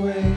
way.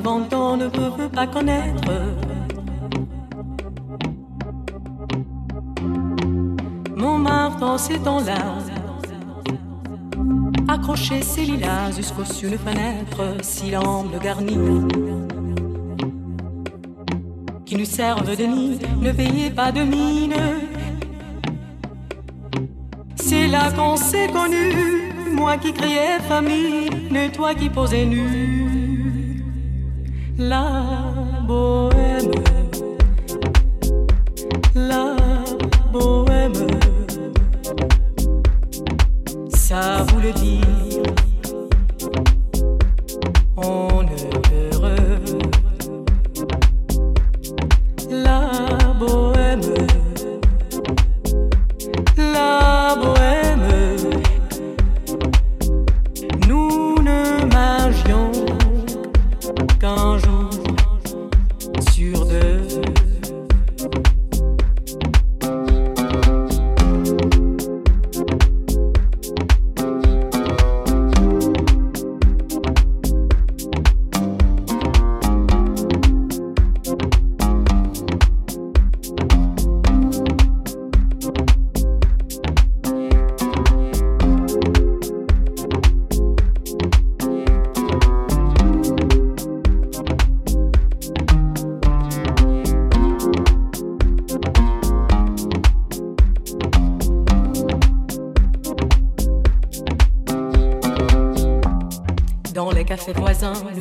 Devant on ne peut pas connaître. Mon marteau c'est en là, accroché ses lilas jusqu'au sur de fenêtre, si l'amble garni qui nous servent de nid, ne payez pas de mine. C'est là qu'on s'est connu, moi qui criais famille, ne toi qui posais nu love.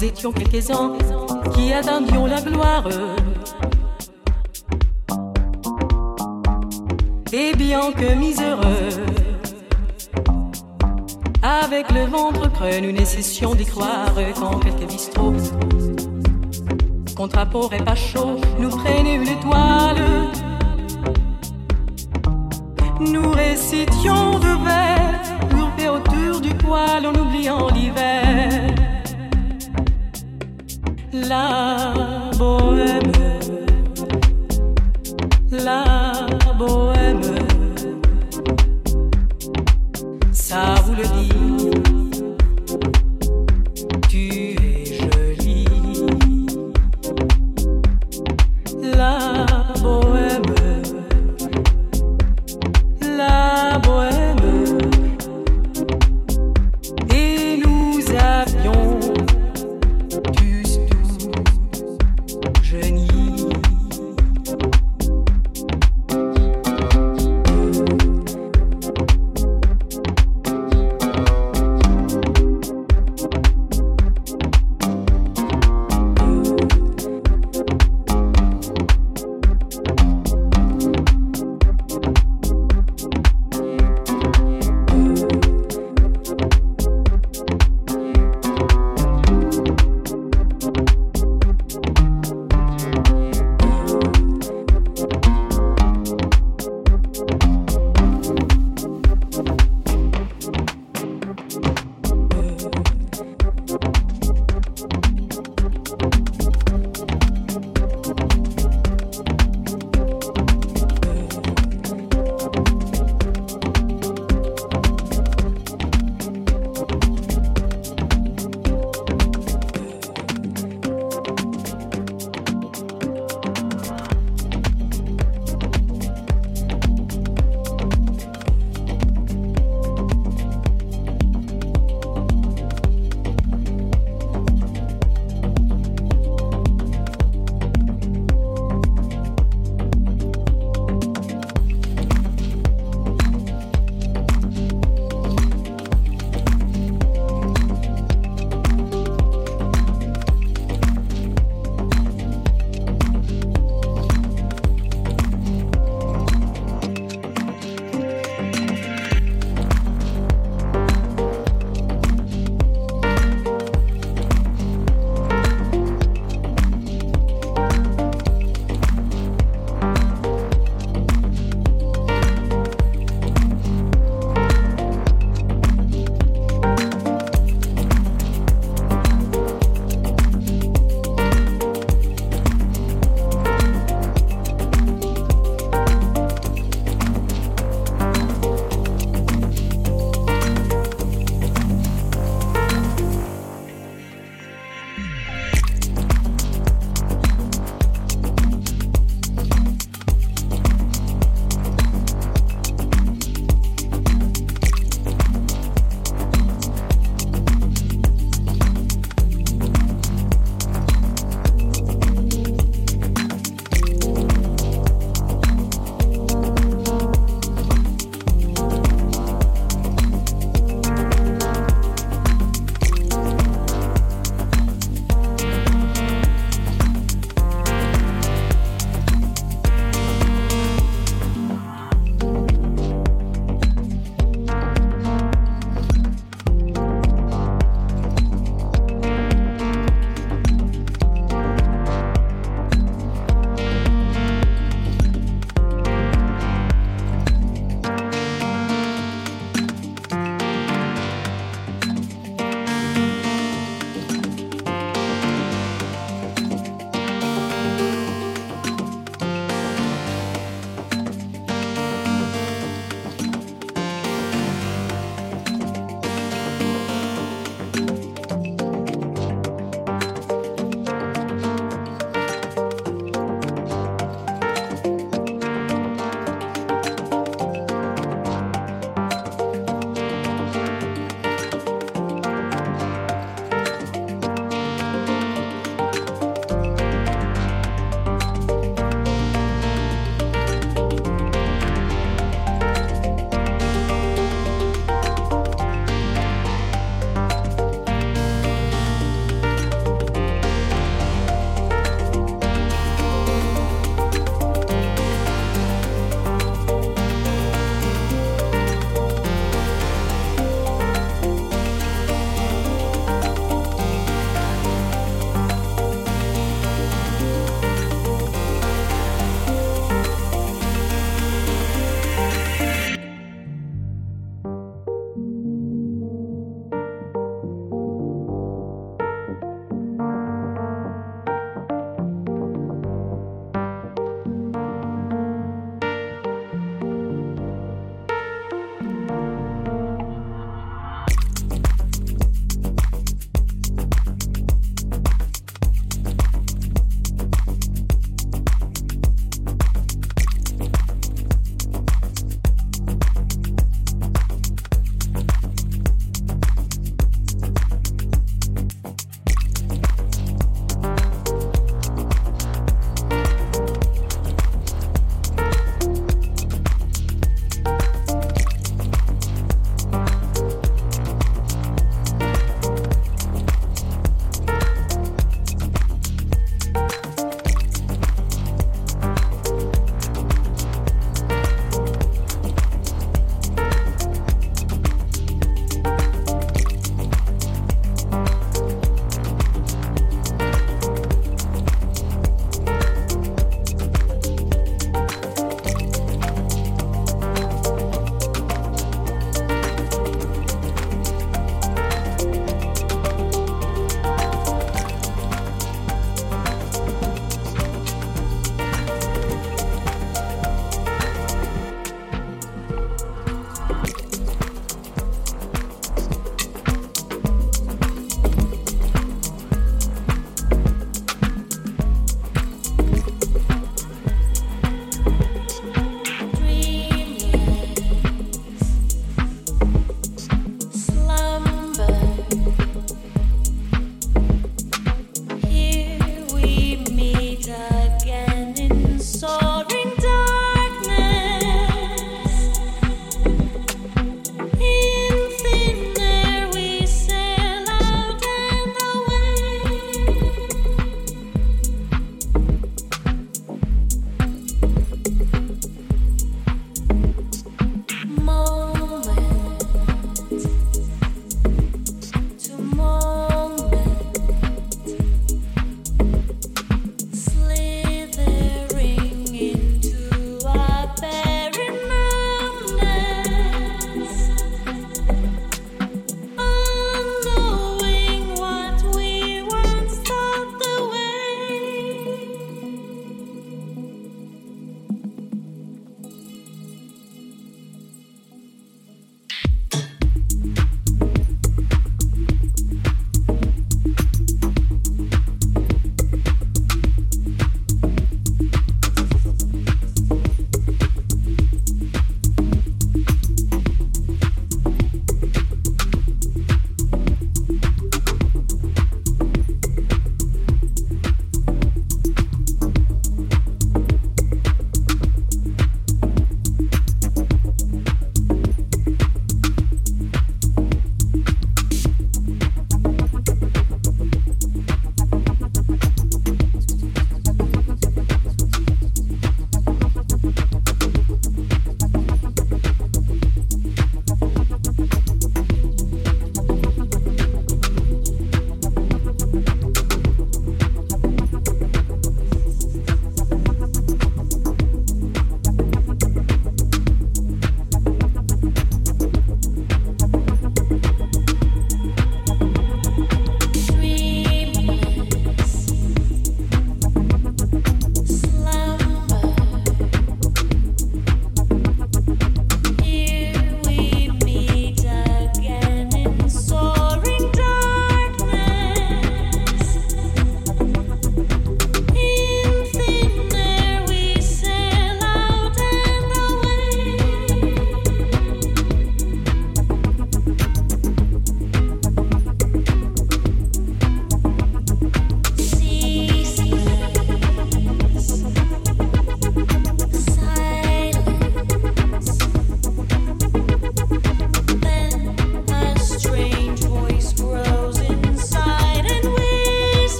Nous étions quelques-uns qui attendions la gloire. Et bien que miséreux, Avec le ventre creux, nous n'essayons d'y croire qu'en quelques bistrots. Contre et La bohème,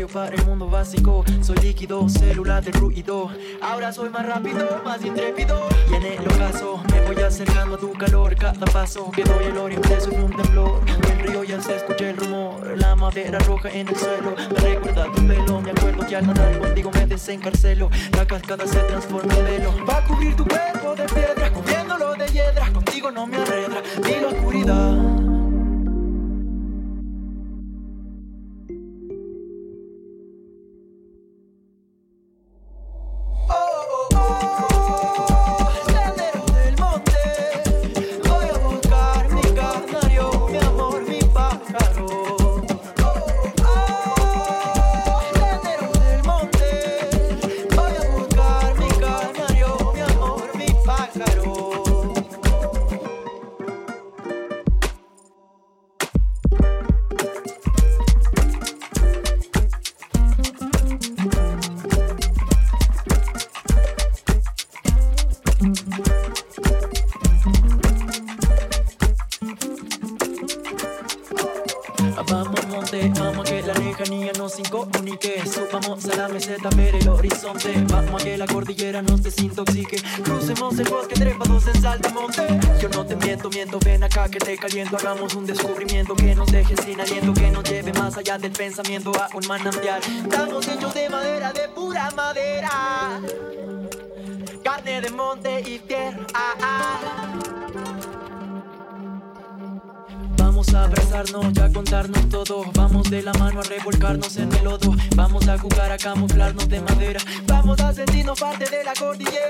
necesario para el mundo básico. Soy líquido, célula de ruido. Ahora soy más rápido, más intrépido. Y en el ocaso me voy acercando a tu calor. Cada paso que doy el oriente sufre un temblor. En el río ya se escucha el rumor. La madera roja en el suelo. Me recuerda tu pelo. Me acuerdo que al nadar contigo me desencarcelo. La cascada se transforma en velo. Va a cubrir tu cuerpo de piedras, cubriéndolo de hiedras. Contigo no me arredra ni la oscuridad. el caliento, hagamos un descubrimiento que nos deje sin aliento, que nos lleve más allá del pensamiento a un manantial. Estamos hechos de madera, de pura madera, carne de monte y tierra. Vamos a abrazarnos ya contarnos todo. Vamos de la mano a revolcarnos en el lodo. Vamos a jugar a camuflarnos de madera. Vamos a sentirnos parte de la cordillera.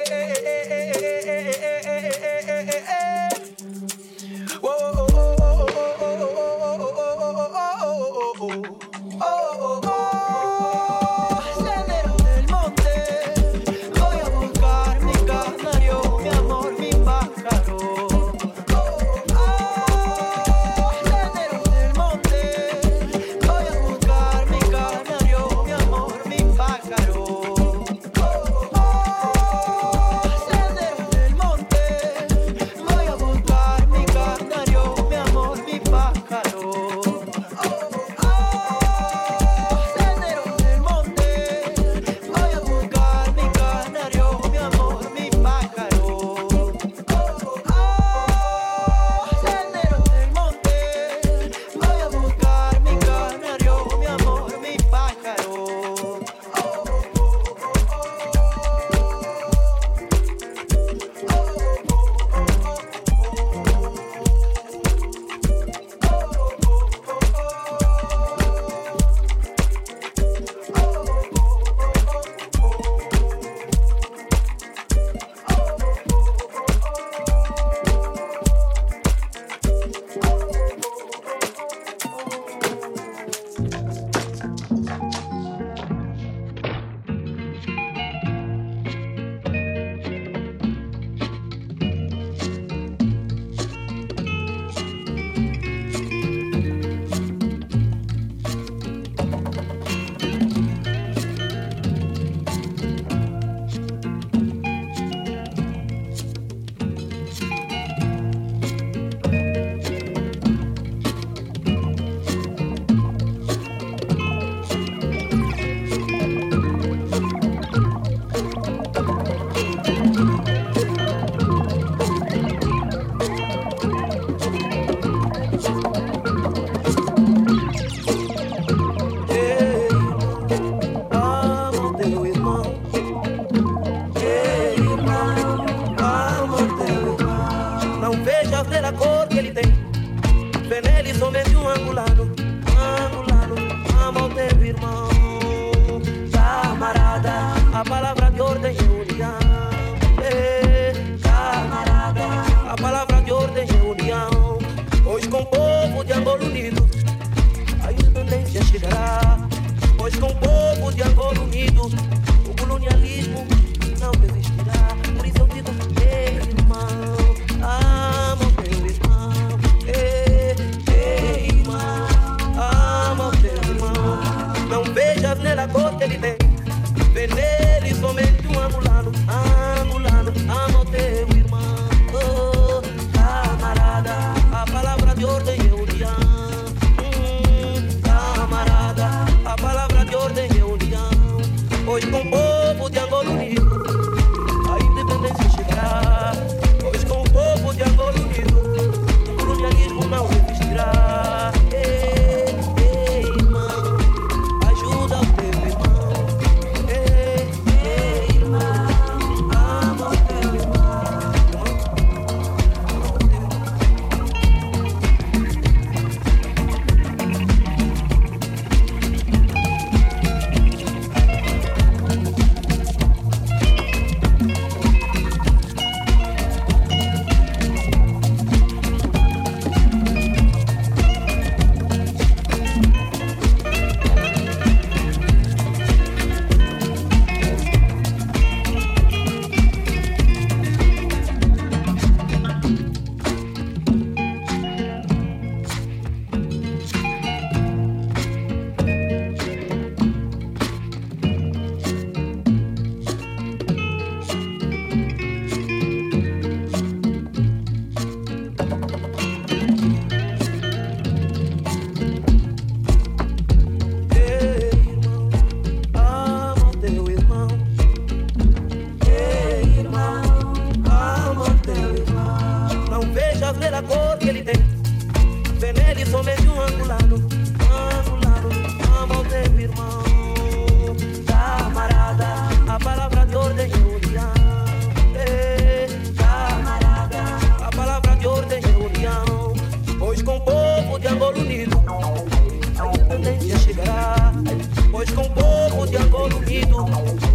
espíritu.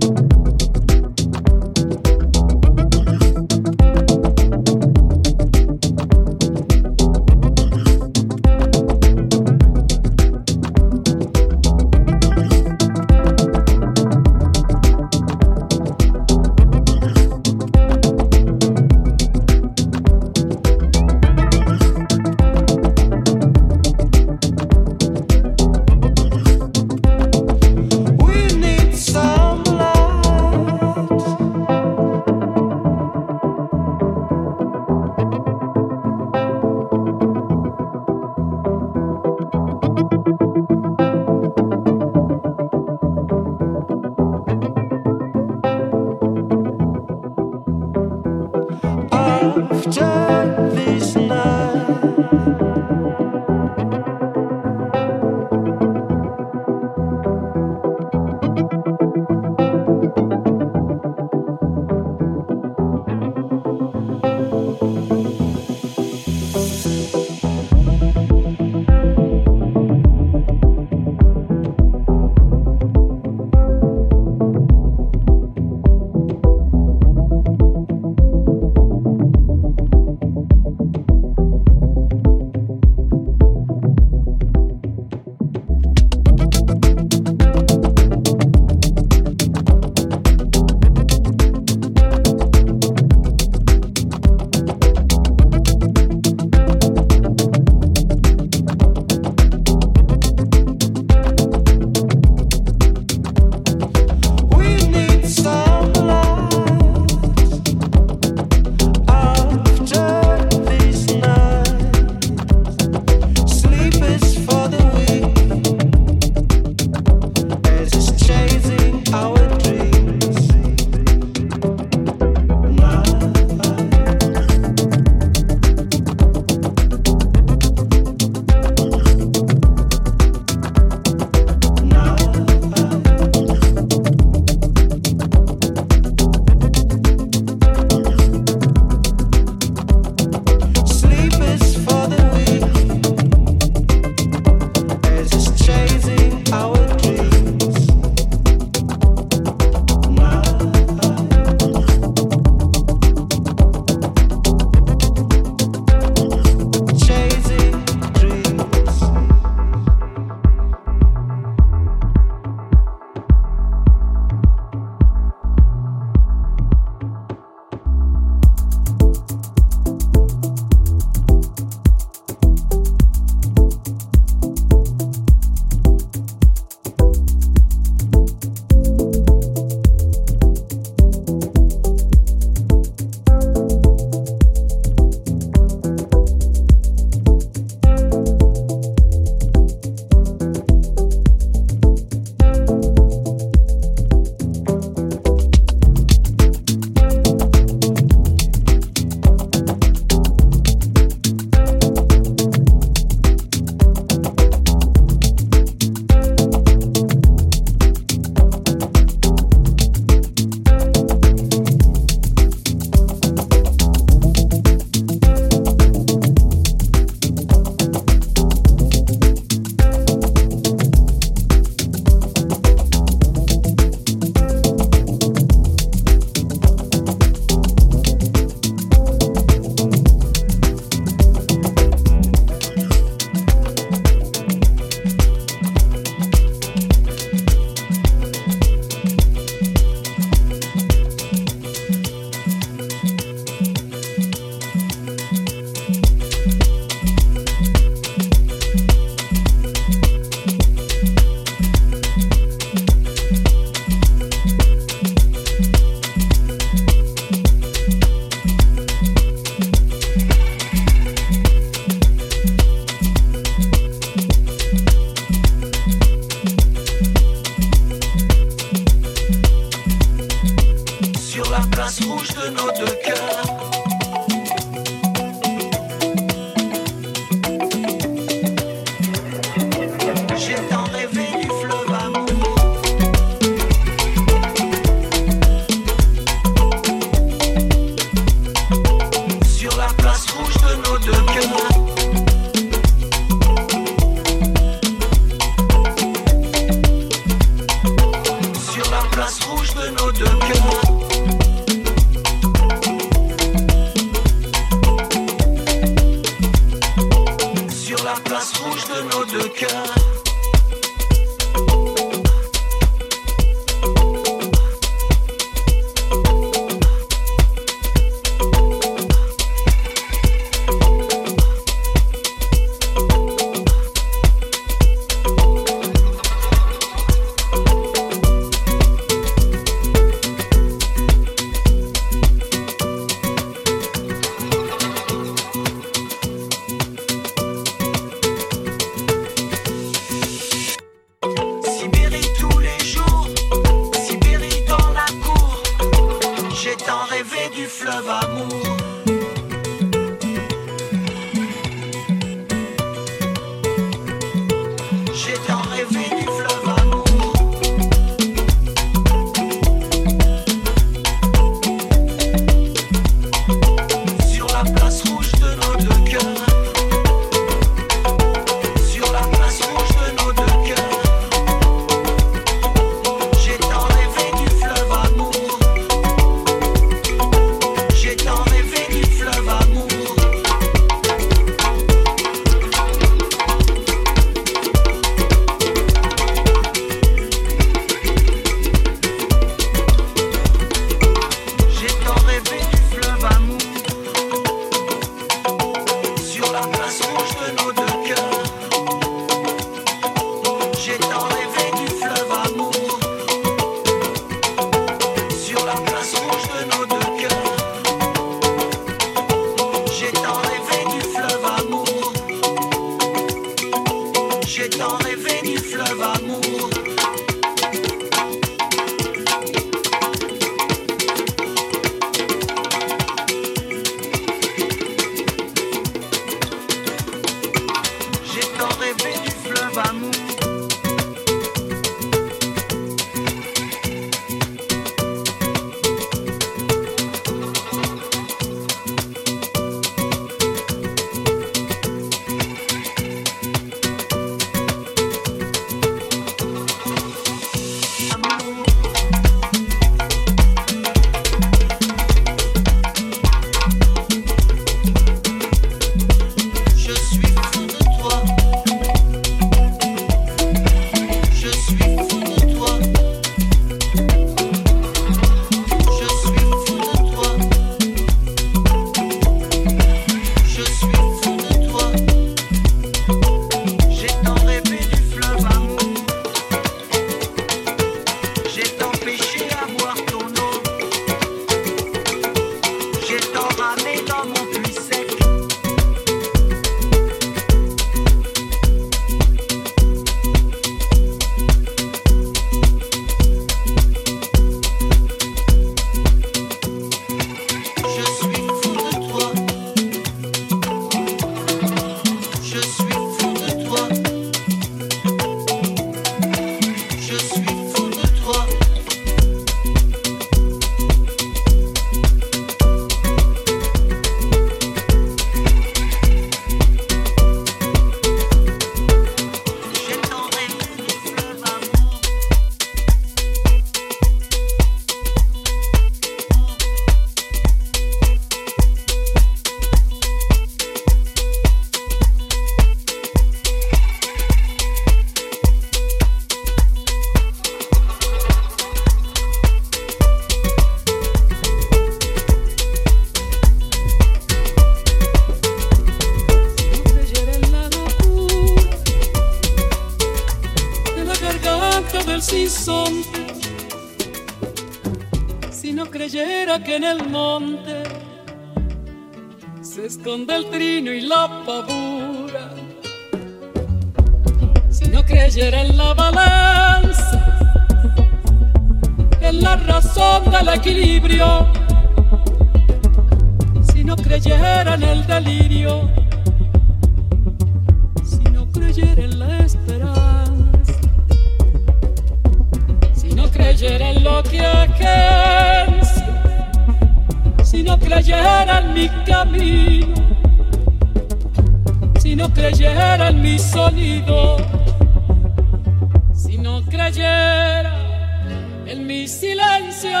Mi silencio.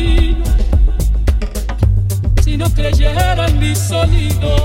Camino, si no creyera en mi sonido,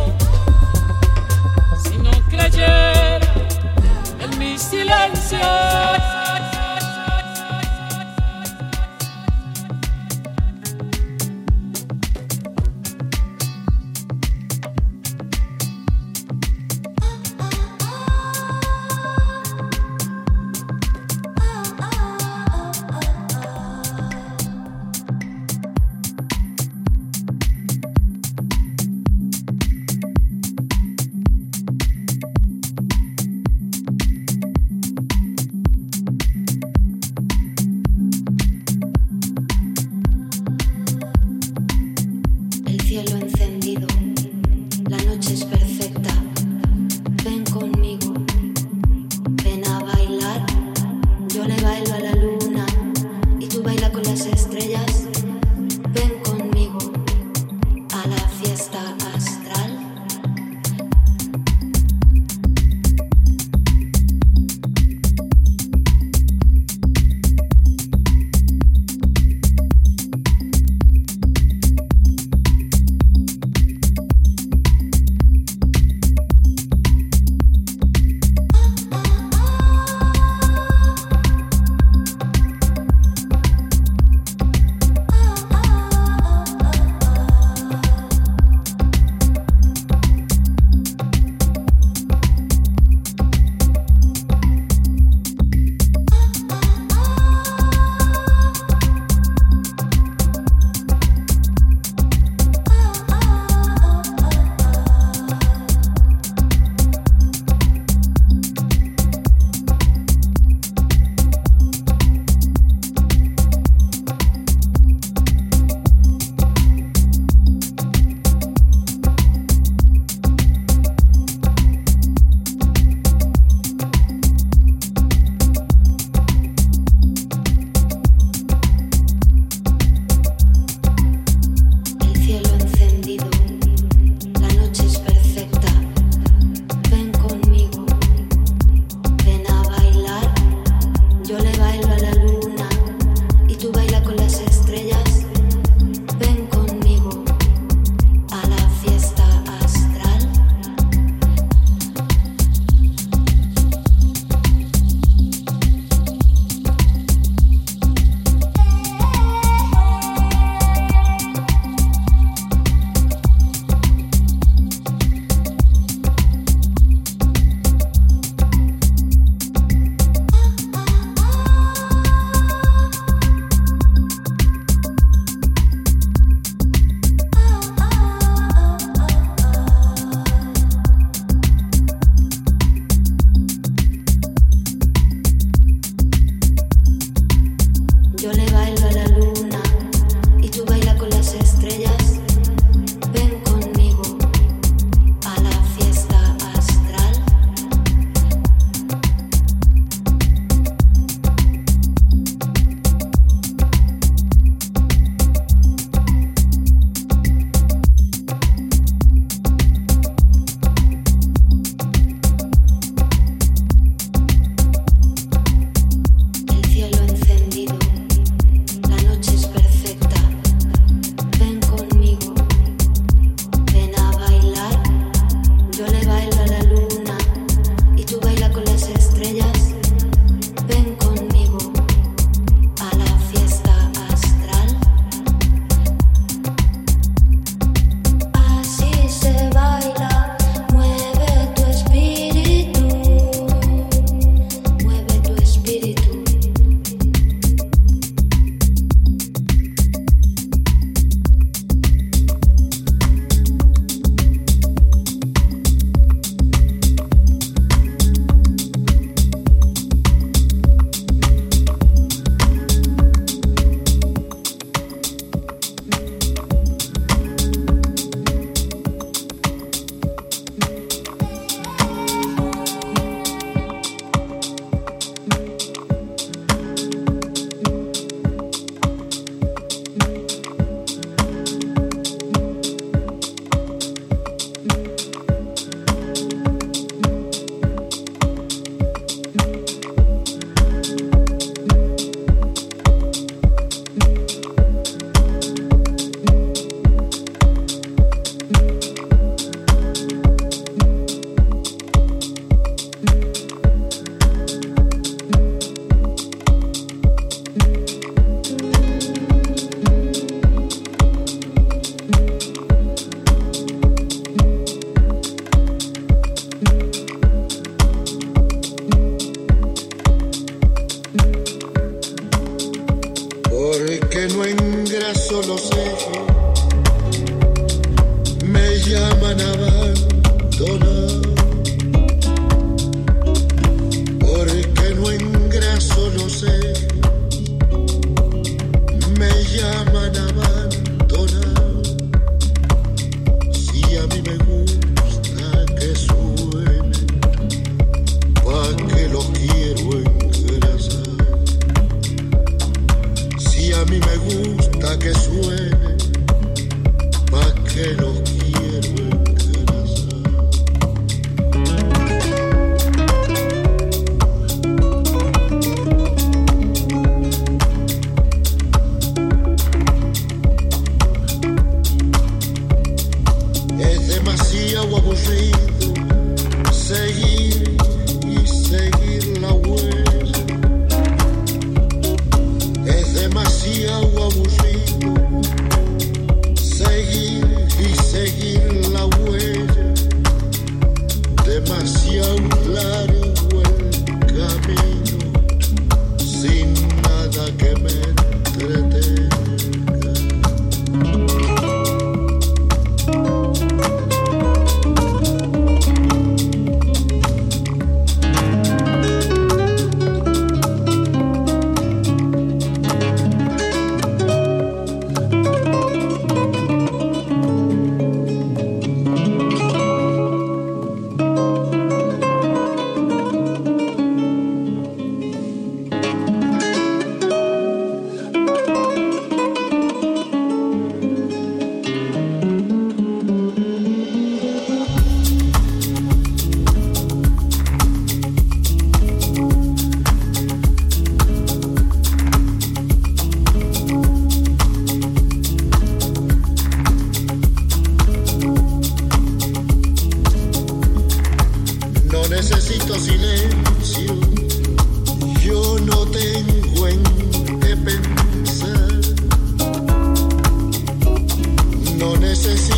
just